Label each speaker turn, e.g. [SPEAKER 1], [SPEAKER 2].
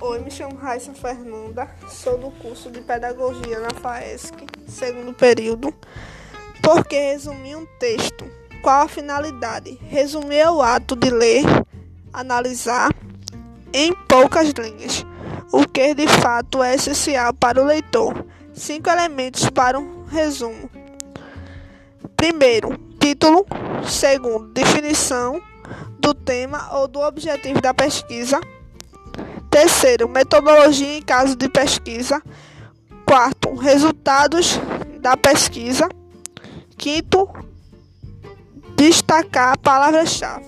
[SPEAKER 1] Oi, me chamo Raíssa Fernanda, sou do curso de Pedagogia na FAESC, segundo período. Por que resumir um texto? Qual a finalidade? Resumir é o ato de ler, analisar em poucas linhas, o que de fato é essencial para o leitor. Cinco elementos para um resumo. Primeiro, título. Segundo, definição do tema ou do objetivo da pesquisa. Terceiro, metodologia em caso de pesquisa. Quarto, resultados da pesquisa. Quinto, destacar palavras-chave.